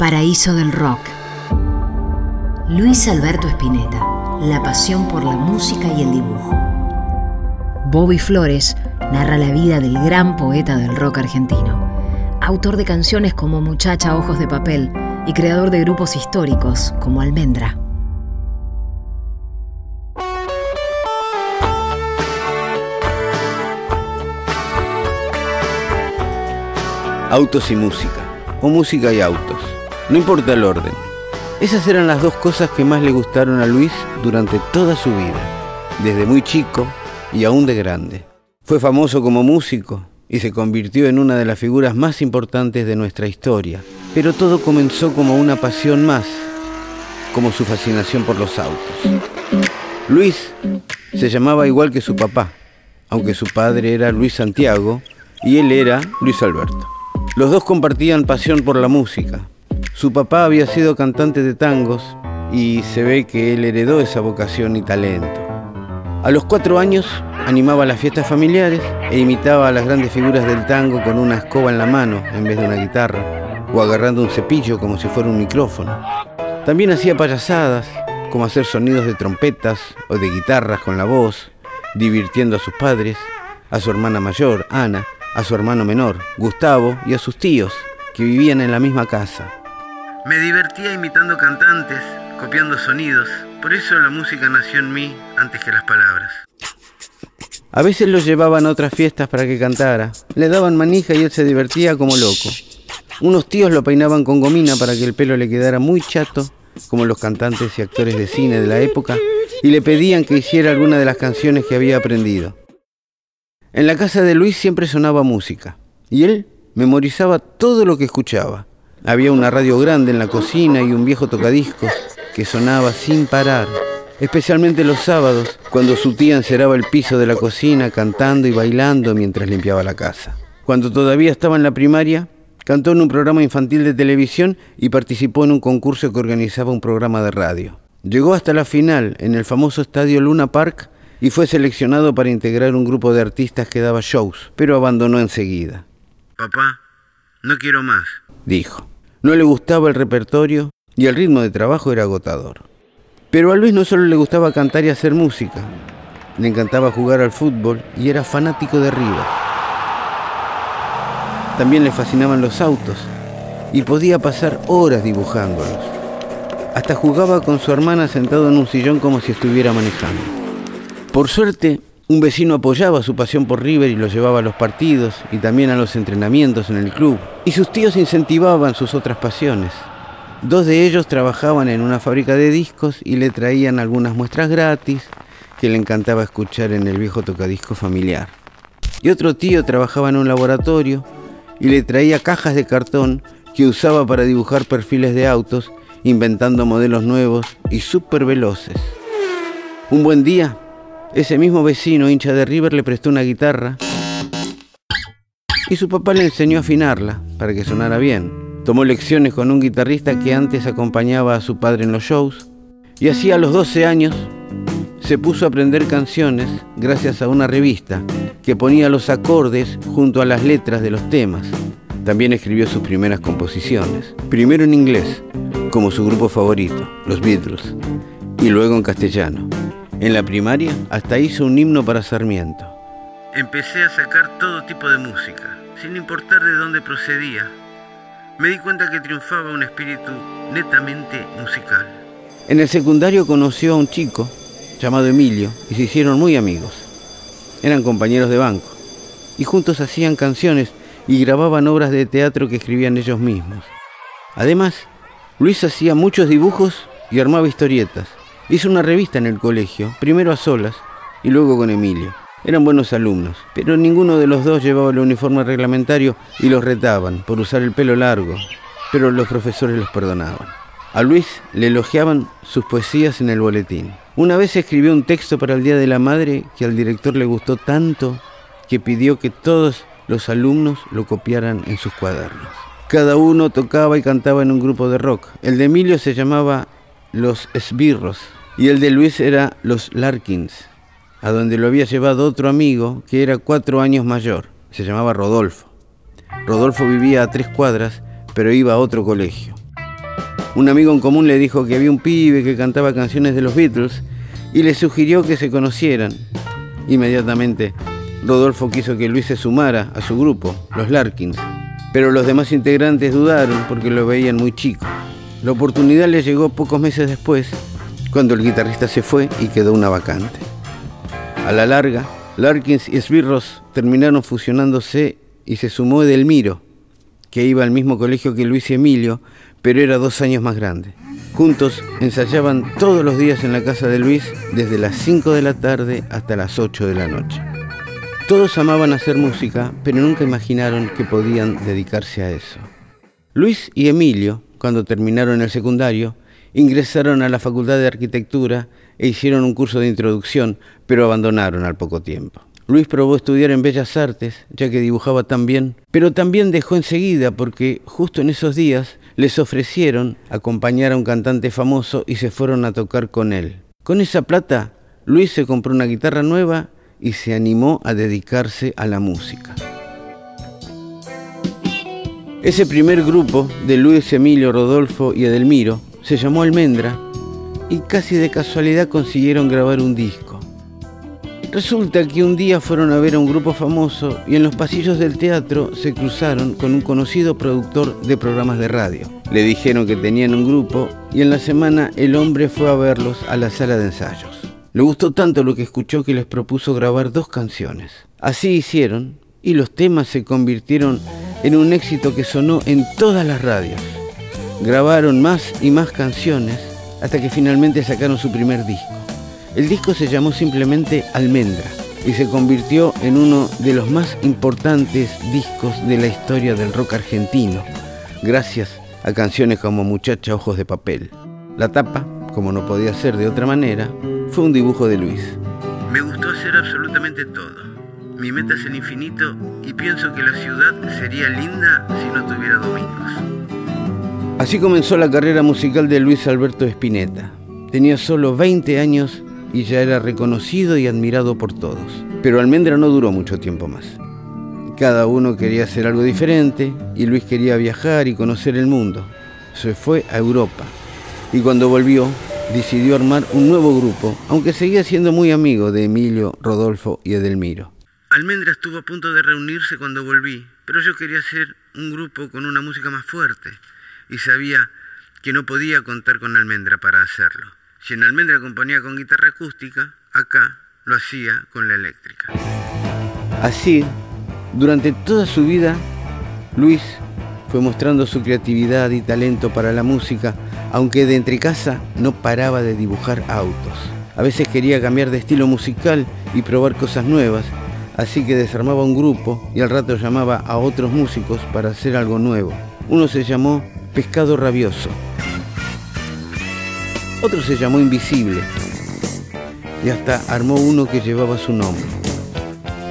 Paraíso del Rock. Luis Alberto Spinetta, la pasión por la música y el dibujo. Bobby Flores narra la vida del gran poeta del rock argentino, autor de canciones como Muchacha Ojos de Papel y creador de grupos históricos como Almendra. Autos y música, o música y autos. No importa el orden. Esas eran las dos cosas que más le gustaron a Luis durante toda su vida, desde muy chico y aún de grande. Fue famoso como músico y se convirtió en una de las figuras más importantes de nuestra historia. Pero todo comenzó como una pasión más, como su fascinación por los autos. Luis se llamaba igual que su papá, aunque su padre era Luis Santiago y él era Luis Alberto. Los dos compartían pasión por la música. Su papá había sido cantante de tangos y se ve que él heredó esa vocación y talento. A los cuatro años animaba las fiestas familiares e imitaba a las grandes figuras del tango con una escoba en la mano en vez de una guitarra o agarrando un cepillo como si fuera un micrófono. También hacía payasadas, como hacer sonidos de trompetas o de guitarras con la voz, divirtiendo a sus padres, a su hermana mayor, Ana, a su hermano menor, Gustavo, y a sus tíos, que vivían en la misma casa. Me divertía imitando cantantes, copiando sonidos, por eso la música nació en mí antes que las palabras. A veces lo llevaban a otras fiestas para que cantara, le daban manija y él se divertía como loco. Unos tíos lo peinaban con gomina para que el pelo le quedara muy chato, como los cantantes y actores de cine de la época, y le pedían que hiciera alguna de las canciones que había aprendido. En la casa de Luis siempre sonaba música y él memorizaba todo lo que escuchaba. Había una radio grande en la cocina y un viejo tocadiscos que sonaba sin parar, especialmente los sábados, cuando su tía enceraba el piso de la cocina cantando y bailando mientras limpiaba la casa. Cuando todavía estaba en la primaria, cantó en un programa infantil de televisión y participó en un concurso que organizaba un programa de radio. Llegó hasta la final en el famoso estadio Luna Park y fue seleccionado para integrar un grupo de artistas que daba shows, pero abandonó enseguida. Papá, no quiero más, dijo. No le gustaba el repertorio y el ritmo de trabajo era agotador. Pero a Luis no solo le gustaba cantar y hacer música, le encantaba jugar al fútbol y era fanático de River. También le fascinaban los autos y podía pasar horas dibujándolos. Hasta jugaba con su hermana sentado en un sillón como si estuviera manejando. Por suerte, un vecino apoyaba su pasión por River y lo llevaba a los partidos y también a los entrenamientos en el club. Y sus tíos incentivaban sus otras pasiones. Dos de ellos trabajaban en una fábrica de discos y le traían algunas muestras gratis que le encantaba escuchar en el viejo tocadisco familiar. Y otro tío trabajaba en un laboratorio y le traía cajas de cartón que usaba para dibujar perfiles de autos, inventando modelos nuevos y súper veloces. Un buen día, ese mismo vecino, hincha de River, le prestó una guitarra y su papá le enseñó a afinarla para que sonara bien. Tomó lecciones con un guitarrista que antes acompañaba a su padre en los shows y así a los 12 años se puso a aprender canciones gracias a una revista que ponía los acordes junto a las letras de los temas. También escribió sus primeras composiciones, primero en inglés, como su grupo favorito, los Beatles, y luego en castellano. En la primaria hasta hizo un himno para Sarmiento. Empecé a sacar todo tipo de música, sin importar de dónde procedía. Me di cuenta que triunfaba un espíritu netamente musical. En el secundario conoció a un chico llamado Emilio y se hicieron muy amigos. Eran compañeros de banco y juntos hacían canciones y grababan obras de teatro que escribían ellos mismos. Además, Luis hacía muchos dibujos y armaba historietas. Hizo una revista en el colegio, primero a solas y luego con Emilio. Eran buenos alumnos, pero ninguno de los dos llevaba el uniforme reglamentario y los retaban por usar el pelo largo, pero los profesores los perdonaban. A Luis le elogiaban sus poesías en el boletín. Una vez escribió un texto para el Día de la Madre que al director le gustó tanto que pidió que todos los alumnos lo copiaran en sus cuadernos. Cada uno tocaba y cantaba en un grupo de rock. El de Emilio se llamaba Los Esbirros y el de Luis era Los Larkins, a donde lo había llevado otro amigo que era cuatro años mayor, se llamaba Rodolfo. Rodolfo vivía a tres cuadras, pero iba a otro colegio. Un amigo en común le dijo que había un pibe que cantaba canciones de los Beatles y le sugirió que se conocieran. Inmediatamente, Rodolfo quiso que Luis se sumara a su grupo, los Larkins, pero los demás integrantes dudaron porque lo veían muy chico. La oportunidad le llegó pocos meses después, cuando el guitarrista se fue y quedó una vacante. A la larga, Larkins y Sbirros terminaron fusionándose y se sumó Edelmiro, que iba al mismo colegio que Luis y Emilio, pero era dos años más grande. Juntos ensayaban todos los días en la casa de Luis desde las 5 de la tarde hasta las 8 de la noche. Todos amaban hacer música, pero nunca imaginaron que podían dedicarse a eso. Luis y Emilio, cuando terminaron el secundario, ingresaron a la Facultad de Arquitectura e hicieron un curso de introducción, pero abandonaron al poco tiempo. Luis probó estudiar en Bellas Artes, ya que dibujaba tan bien, pero también dejó enseguida porque justo en esos días les ofrecieron acompañar a un cantante famoso y se fueron a tocar con él. Con esa plata, Luis se compró una guitarra nueva y se animó a dedicarse a la música. Ese primer grupo de Luis Emilio, Rodolfo y Edelmiro se llamó Almendra y casi de casualidad consiguieron grabar un disco. Resulta que un día fueron a ver a un grupo famoso y en los pasillos del teatro se cruzaron con un conocido productor de programas de radio. Le dijeron que tenían un grupo y en la semana el hombre fue a verlos a la sala de ensayos. Le gustó tanto lo que escuchó que les propuso grabar dos canciones. Así hicieron y los temas se convirtieron en un éxito que sonó en todas las radios. Grabaron más y más canciones hasta que finalmente sacaron su primer disco. El disco se llamó simplemente Almendra y se convirtió en uno de los más importantes discos de la historia del rock argentino, gracias a canciones como Muchacha Ojos de Papel. La tapa, como no podía ser de otra manera, fue un dibujo de Luis. Me gustó hacer absolutamente todo. Mi meta es el infinito y pienso que la ciudad sería linda si no tuviera domingos. Así comenzó la carrera musical de Luis Alberto Spinetta. Tenía solo 20 años y ya era reconocido y admirado por todos. Pero Almendra no duró mucho tiempo más. Cada uno quería hacer algo diferente y Luis quería viajar y conocer el mundo. Se fue a Europa y cuando volvió decidió armar un nuevo grupo, aunque seguía siendo muy amigo de Emilio, Rodolfo y Edelmiro. Almendra estuvo a punto de reunirse cuando volví, pero yo quería hacer un grupo con una música más fuerte y sabía que no podía contar con Almendra para hacerlo. Si en Almendra componía con guitarra acústica, acá lo hacía con la eléctrica. Así, durante toda su vida, Luis fue mostrando su creatividad y talento para la música, aunque de entre casa no paraba de dibujar autos. A veces quería cambiar de estilo musical y probar cosas nuevas, así que desarmaba un grupo y al rato llamaba a otros músicos para hacer algo nuevo. Uno se llamó Pescado Rabioso, otro se llamó Invisible y hasta armó uno que llevaba su nombre,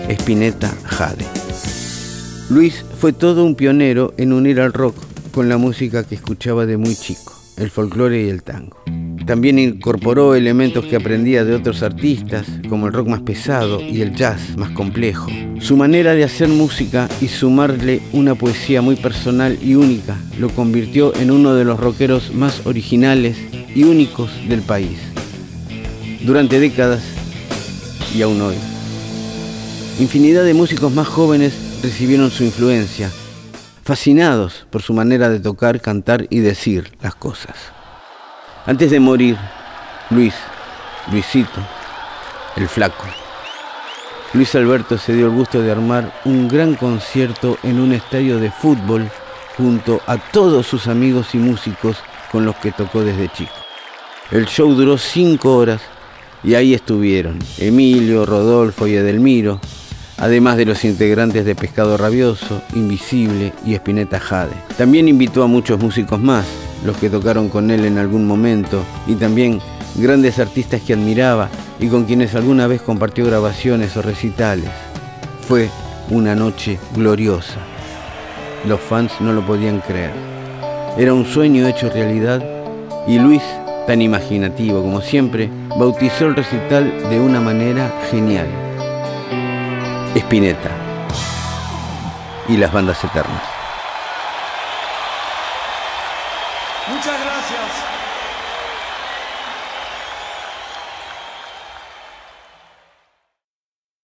Spinetta Jade. Luis fue todo un pionero en unir al rock con la música que escuchaba de muy chico, el folclore y el tango. También incorporó elementos que aprendía de otros artistas, como el rock más pesado y el jazz más complejo. Su manera de hacer música y sumarle una poesía muy personal y única lo convirtió en uno de los rockeros más originales y únicos del país. Durante décadas y aún hoy. Infinidad de músicos más jóvenes recibieron su influencia, fascinados por su manera de tocar, cantar y decir las cosas. Antes de morir, Luis, Luisito, el flaco, Luis Alberto se dio el gusto de armar un gran concierto en un estadio de fútbol junto a todos sus amigos y músicos con los que tocó desde chico. El show duró cinco horas y ahí estuvieron Emilio, Rodolfo y Edelmiro, además de los integrantes de Pescado Rabioso, Invisible y Espineta Jade. También invitó a muchos músicos más, los que tocaron con él en algún momento, y también grandes artistas que admiraba y con quienes alguna vez compartió grabaciones o recitales. Fue una noche gloriosa. Los fans no lo podían creer. Era un sueño hecho realidad y Luis, tan imaginativo como siempre, bautizó el recital de una manera genial. Espineta y las bandas eternas. Muchas gracias.